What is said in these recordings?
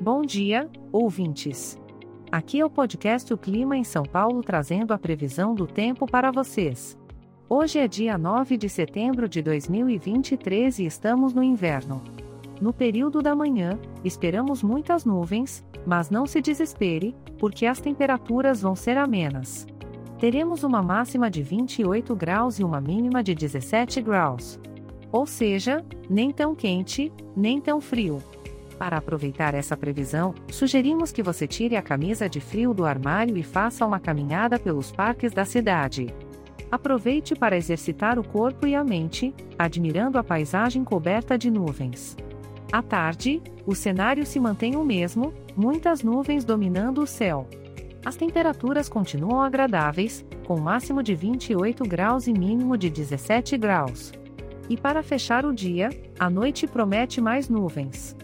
Bom dia, ouvintes. Aqui é o podcast O Clima em São Paulo trazendo a previsão do tempo para vocês. Hoje é dia 9 de setembro de 2023 e estamos no inverno. No período da manhã, esperamos muitas nuvens, mas não se desespere, porque as temperaturas vão ser amenas. Teremos uma máxima de 28 graus e uma mínima de 17 graus. Ou seja, nem tão quente, nem tão frio. Para aproveitar essa previsão, sugerimos que você tire a camisa de frio do armário e faça uma caminhada pelos parques da cidade. Aproveite para exercitar o corpo e a mente, admirando a paisagem coberta de nuvens. À tarde, o cenário se mantém o mesmo, muitas nuvens dominando o céu. As temperaturas continuam agradáveis, com máximo de 28 graus e mínimo de 17 graus. E para fechar o dia, a noite promete mais nuvens.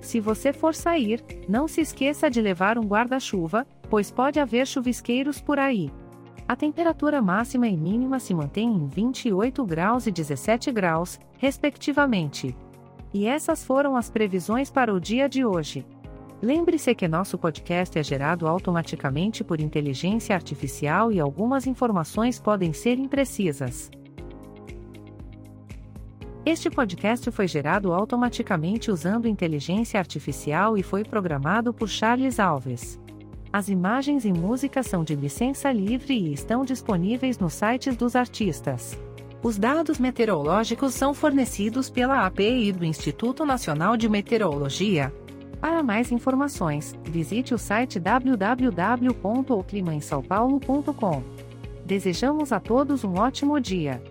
Se você for sair, não se esqueça de levar um guarda-chuva, pois pode haver chuvisqueiros por aí. A temperatura máxima e mínima se mantém em 28 graus e 17 graus, respectivamente. E essas foram as previsões para o dia de hoje. Lembre-se que nosso podcast é gerado automaticamente por inteligência artificial e algumas informações podem ser imprecisas. Este podcast foi gerado automaticamente usando inteligência artificial e foi programado por Charles Alves. As imagens e músicas são de licença livre e estão disponíveis nos sites dos artistas. Os dados meteorológicos são fornecidos pela API do Instituto Nacional de Meteorologia. Para mais informações, visite o site www.oclimainsaopaulo.com. Desejamos a todos um ótimo dia.